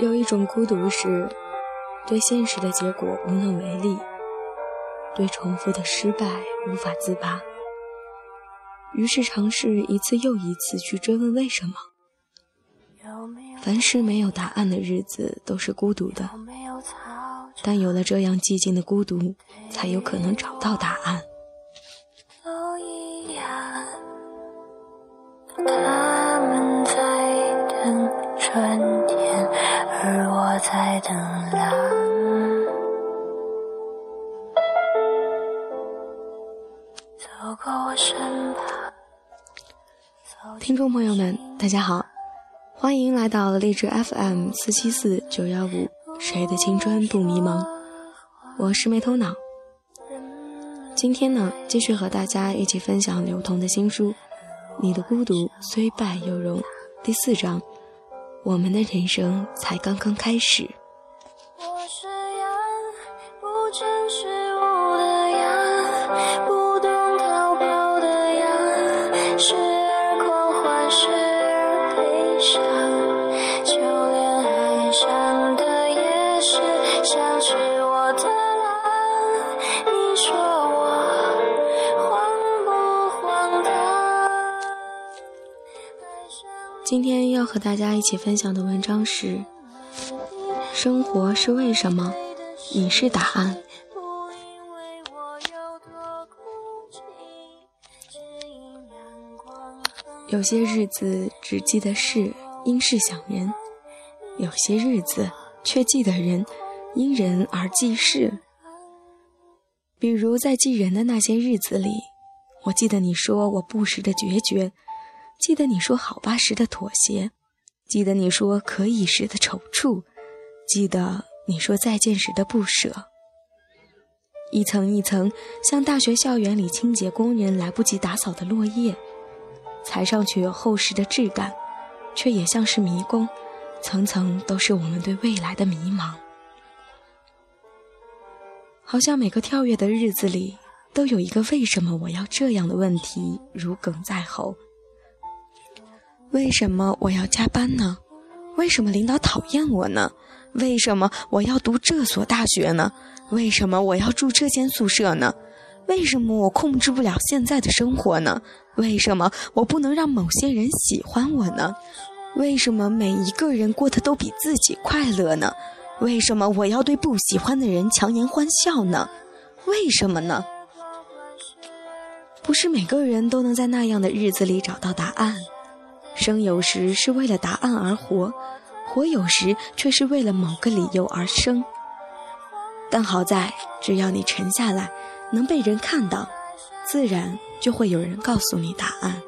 有一种孤独是对现实的结果无能为力，对重复的失败无法自拔，于是尝试一次又一次去追问为什么。凡是没有答案的日子都是孤独的，但有了这样寂静的孤独，才有可能找到答案。他们在等春天，而我在等蓝。走过我身旁。听众朋友们，大家好。欢迎来到励志 FM 四七四九幺五，谁的青春不迷茫？我是没头脑。今天呢，继续和大家一起分享刘同的新书《你的孤独虽败犹荣》第四章。我们的人生才刚刚开始。今天要和大家一起分享的文章是：生活是为什么？你是答案。有些日子只记得事，因事想人；有些日子却记得人，因人而记事。比如在记人的那些日子里，我记得你说我不时的决绝。记得你说好吧时的妥协，记得你说可以时的踌躇，记得你说再见时的不舍。一层一层，像大学校园里清洁工人来不及打扫的落叶，踩上去有厚实的质感，却也像是迷宫，层层都是我们对未来的迷茫。好像每个跳跃的日子里，都有一个为什么我要这样的问题如鲠在喉。为什么我要加班呢？为什么领导讨厌我呢？为什么我要读这所大学呢？为什么我要住这间宿舍呢？为什么我控制不了现在的生活呢？为什么我不能让某些人喜欢我呢？为什么每一个人过得都比自己快乐呢？为什么我要对不喜欢的人强颜欢笑呢？为什么呢？不是每个人都能在那样的日子里找到答案。生有时是为了答案而活，活有时却是为了某个理由而生。但好在，只要你沉下来，能被人看到，自然就会有人告诉你答案。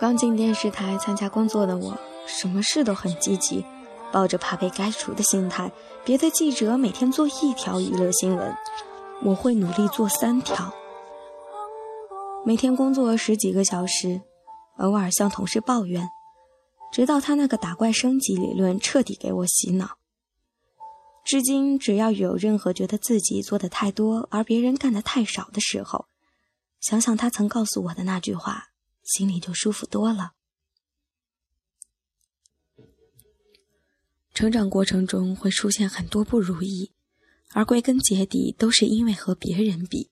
刚进电视台参加工作的我，什么事都很积极，抱着怕被开除的心态。别的记者每天做一条娱乐新闻。我会努力做三条，每天工作十几个小时，偶尔向同事抱怨，直到他那个打怪升级理论彻底给我洗脑。至今，只要有任何觉得自己做的太多而别人干的太少的时候，想想他曾告诉我的那句话，心里就舒服多了。成长过程中会出现很多不如意。而归根结底，都是因为和别人比，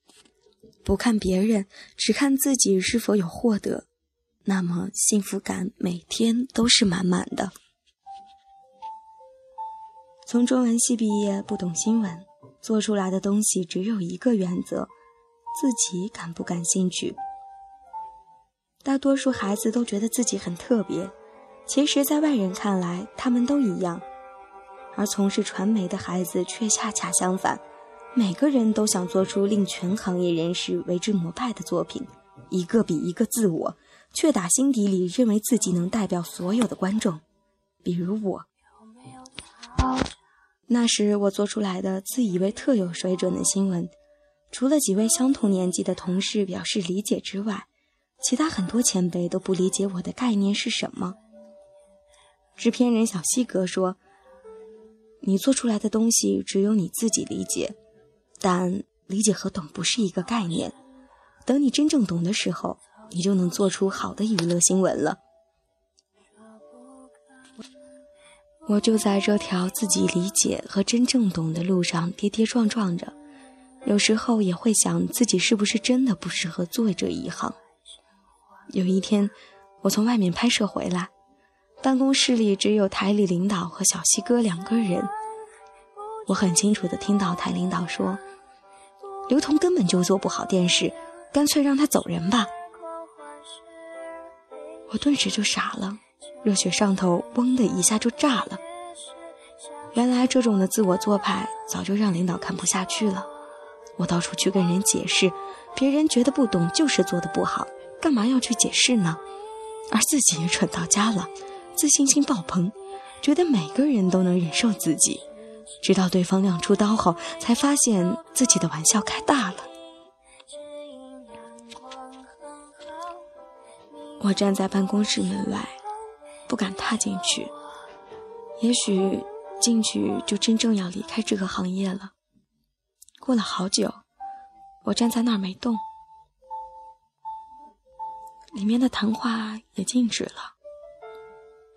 不看别人，只看自己是否有获得，那么幸福感每天都是满满的。从中文系毕业，不懂新闻，做出来的东西只有一个原则：自己感不感兴趣。大多数孩子都觉得自己很特别，其实，在外人看来，他们都一样。而从事传媒的孩子却恰恰相反，每个人都想做出令全行业人士为之膜拜的作品，一个比一个自我，却打心底里认为自己能代表所有的观众，比如我。那时我做出来的自以为特有水准的新闻，除了几位相同年纪的同事表示理解之外，其他很多前辈都不理解我的概念是什么。制片人小西格说。你做出来的东西只有你自己理解，但理解和懂不是一个概念。等你真正懂的时候，你就能做出好的娱乐新闻了。我就在这条自己理解和真正懂的路上跌跌撞撞着，有时候也会想自己是不是真的不适合做这一行。有一天，我从外面拍摄回来，办公室里只有台里领导和小西哥两个人。我很清楚地听到台领导说：“刘同根本就做不好电视，干脆让他走人吧。”我顿时就傻了。热血上头，嗡的一下就炸了。原来这种的自我做派，早就让领导看不下去了。我到处去跟人解释，别人觉得不懂就是做的不好，干嘛要去解释呢？而自己也蠢到家了，自信心爆棚，觉得每个人都能忍受自己。直到对方亮出刀后，才发现自己的玩笑开大了。我站在办公室门外。不敢踏进去，也许进去就真正要离开这个行业了。过了好久，我站在那儿没动，里面的谈话也静止了。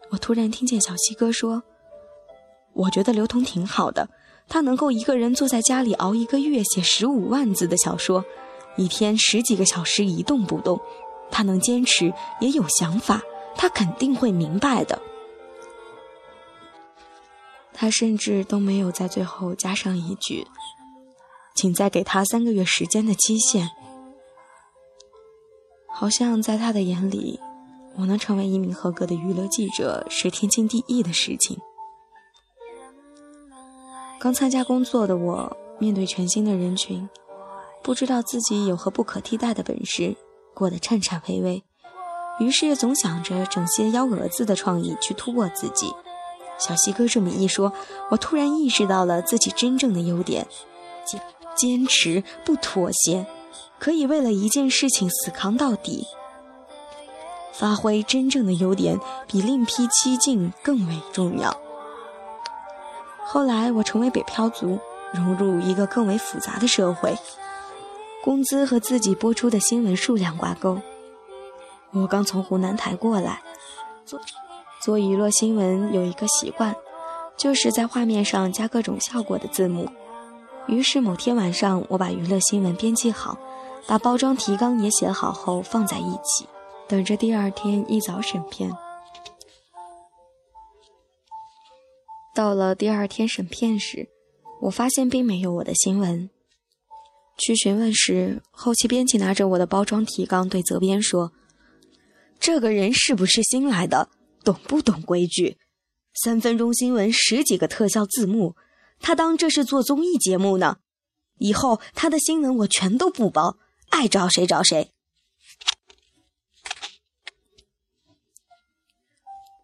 我突然听见小西哥说：“我觉得刘同挺好的，他能够一个人坐在家里熬一个月写十五万字的小说，一天十几个小时一动不动，他能坚持，也有想法。”他肯定会明白的。他甚至都没有在最后加上一句：“请再给他三个月时间的期限。”好像在他的眼里，我能成为一名合格的娱乐记者是天经地义的事情。刚参加工作的我，面对全新的人群，不知道自己有何不可替代的本事，过得颤颤巍巍。于是总想着整些幺蛾子的创意去突破自己。小西哥这么一说，我突然意识到了自己真正的优点：坚坚持不妥协，可以为了一件事情死扛到底。发挥真正的优点，比另辟蹊径更为重要。后来我成为北漂族，融入一个更为复杂的社会，工资和自己播出的新闻数量挂钩。我刚从湖南台过来，做做娱乐新闻有一个习惯，就是在画面上加各种效果的字幕。于是某天晚上，我把娱乐新闻编辑好，把包装提纲也写好后放在一起，等着第二天一早审片。到了第二天审片时，我发现并没有我的新闻。去询问时，后期编辑拿着我的包装提纲对责编说。这个人是不是新来的？懂不懂规矩？三分钟新闻十几个特效字幕，他当这是做综艺节目呢？以后他的新闻我全都不包，爱找谁找谁。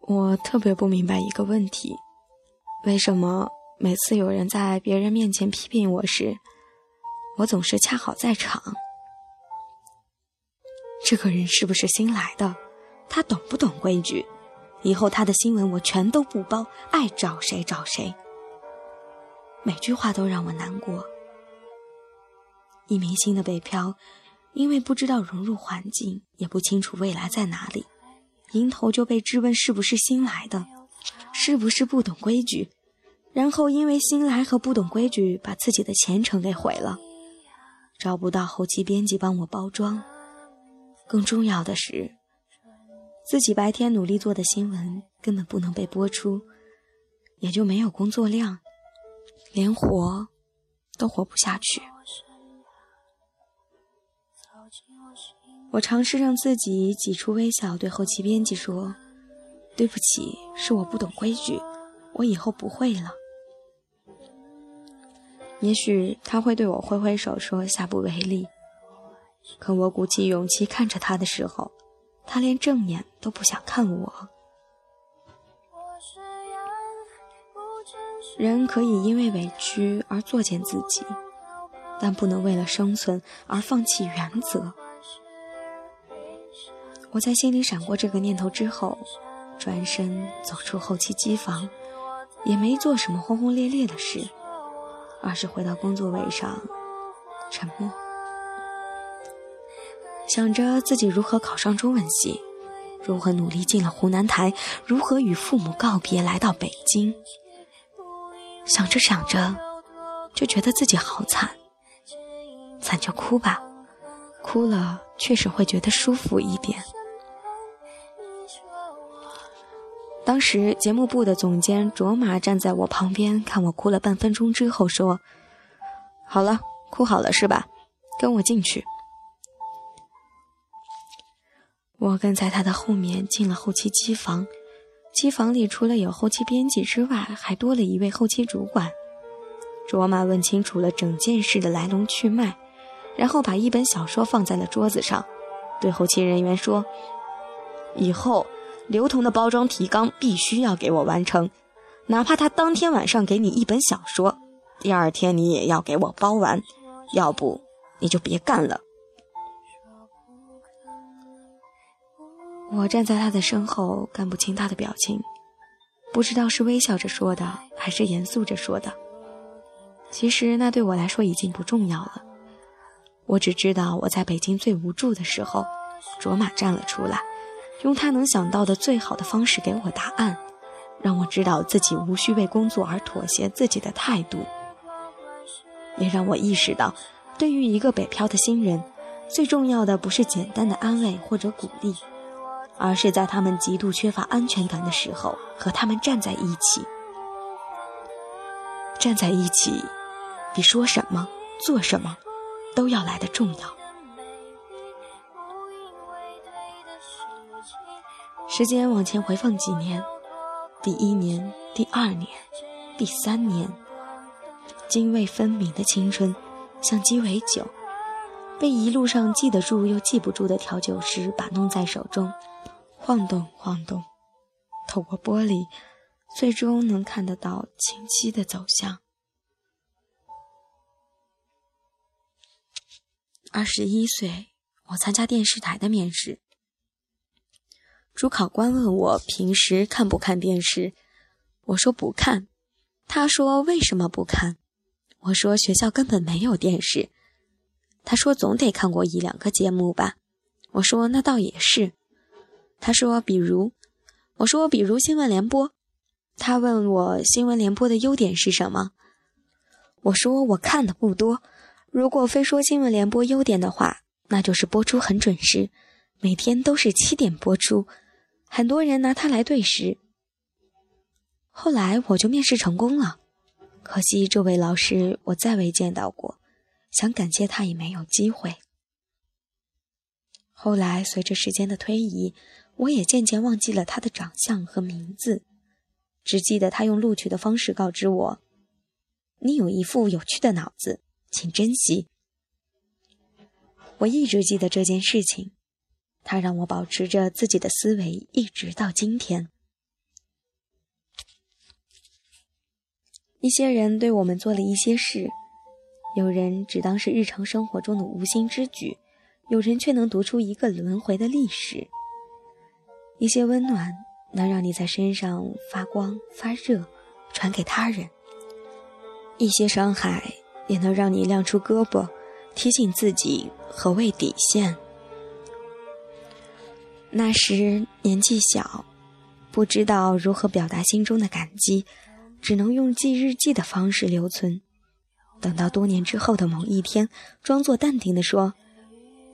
我特别不明白一个问题：为什么每次有人在别人面前批评我时，我总是恰好在场？这个人是不是新来的？他懂不懂规矩？以后他的新闻我全都不包，爱找谁找谁。每句话都让我难过。一名新的北漂，因为不知道融入环境，也不清楚未来在哪里，迎头就被质问是不是新来的，是不是不懂规矩，然后因为新来和不懂规矩，把自己的前程给毁了，找不到后期编辑帮我包装。更重要的是。自己白天努力做的新闻根本不能被播出，也就没有工作量，连活都活不下去。我尝试让自己挤出微笑，对后期编辑说：“对不起，是我不懂规矩，我以后不会了。”也许他会对我挥挥手说下不为例，可我鼓起勇气看着他的时候。他连正眼都不想看我。人可以因为委屈而作践自己，但不能为了生存而放弃原则。我在心里闪过这个念头之后，转身走出后期机房，也没做什么轰轰烈烈的事，而是回到工作位上，沉默。想着自己如何考上中文系，如何努力进了湖南台，如何与父母告别来到北京。想着想着，就觉得自己好惨，惨就哭吧，哭了确实会觉得舒服一点。当时节目部的总监卓玛站在我旁边，看我哭了半分钟之后说：“好了，哭好了是吧？跟我进去。”我跟在他的后面进了后期机房，机房里除了有后期编辑之外，还多了一位后期主管。卓玛问清楚了整件事的来龙去脉，然后把一本小说放在了桌子上，对后期人员说：“以后刘同的包装提纲必须要给我完成，哪怕他当天晚上给你一本小说，第二天你也要给我包完，要不你就别干了。”我站在他的身后，看不清他的表情，不知道是微笑着说的，还是严肃着说的。其实那对我来说已经不重要了。我只知道我在北京最无助的时候，卓玛站了出来，用他能想到的最好的方式给我答案，让我知道自己无需为工作而妥协自己的态度，也让我意识到，对于一个北漂的新人，最重要的不是简单的安慰或者鼓励。而是在他们极度缺乏安全感的时候，和他们站在一起。站在一起，比说什么、做什么都要来的重要。时间往前回放几年，第一年、第二年、第三年，泾渭分明的青春，像鸡尾酒，被一路上记得住又记不住的调酒师把弄在手中。晃动，晃动，透过玻璃，最终能看得到清晰的走向。二十一岁，我参加电视台的面试。主考官问我平时看不看电视，我说不看。他说为什么不看？我说学校根本没有电视。他说总得看过一两个节目吧。我说那倒也是。他说：“比如，我说比如新闻联播。”他问我新闻联播的优点是什么？我说我看的不多。如果非说新闻联播优点的话，那就是播出很准时，每天都是七点播出，很多人拿它来对时。后来我就面试成功了，可惜这位老师我再未见到过，想感谢他也没有机会。后来随着时间的推移。我也渐渐忘记了他的长相和名字，只记得他用录取的方式告知我：“你有一副有趣的脑子，请珍惜。”我一直记得这件事情，它让我保持着自己的思维，一直到今天。一些人对我们做了一些事，有人只当是日常生活中的无心之举，有人却能读出一个轮回的历史。一些温暖能让你在身上发光发热，传给他人；一些伤害也能让你亮出胳膊，提醒自己何谓底线。那时年纪小，不知道如何表达心中的感激，只能用记日记的方式留存。等到多年之后的某一天，装作淡定地说：“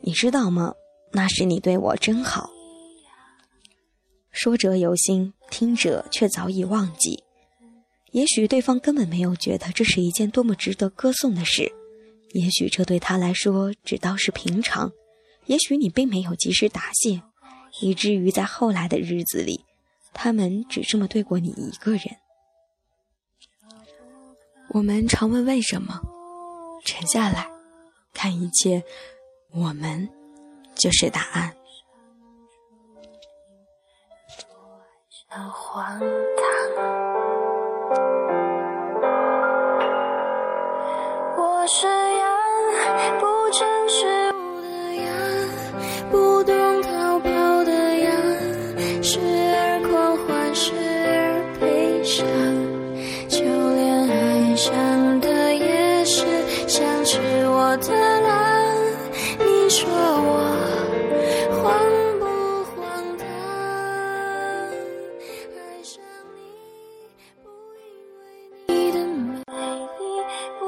你知道吗？那时你对我真好。”说者有心，听者却早已忘记。也许对方根本没有觉得这是一件多么值得歌颂的事，也许这对他来说只当是平常，也许你并没有及时答谢，以至于在后来的日子里，他们只这么对过你一个人。我们常问为什么，沉下来，看一切，我们就是答案。荒唐。我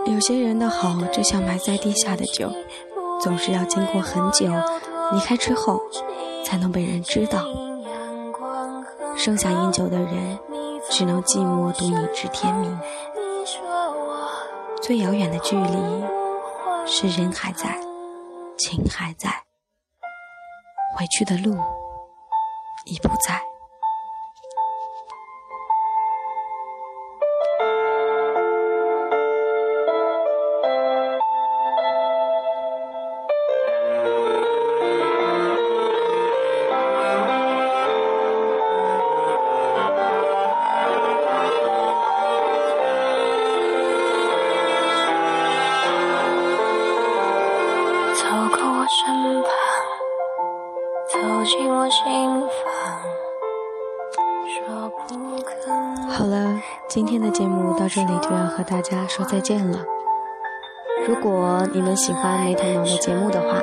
有些人的好就像埋在地下的酒，总是要经过很久，离开之后才能被人知道。剩下饮酒的人，只能寂寞独饮至天明。最遥远的距离，是人还在，情还在，回去的路已不在。这里就要和大家说再见了。如果你们喜欢没头脑的节目的话，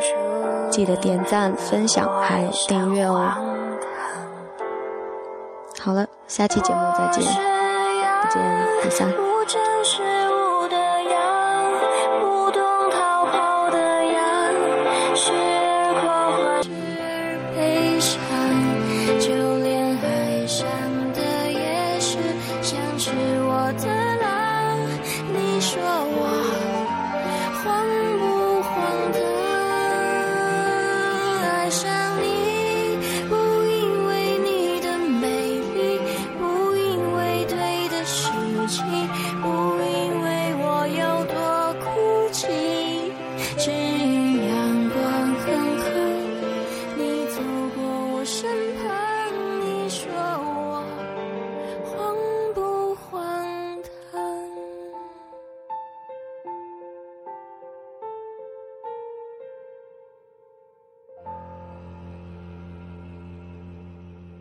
记得点赞、分享还有订阅哦。好了，下期节目再见，不见不散。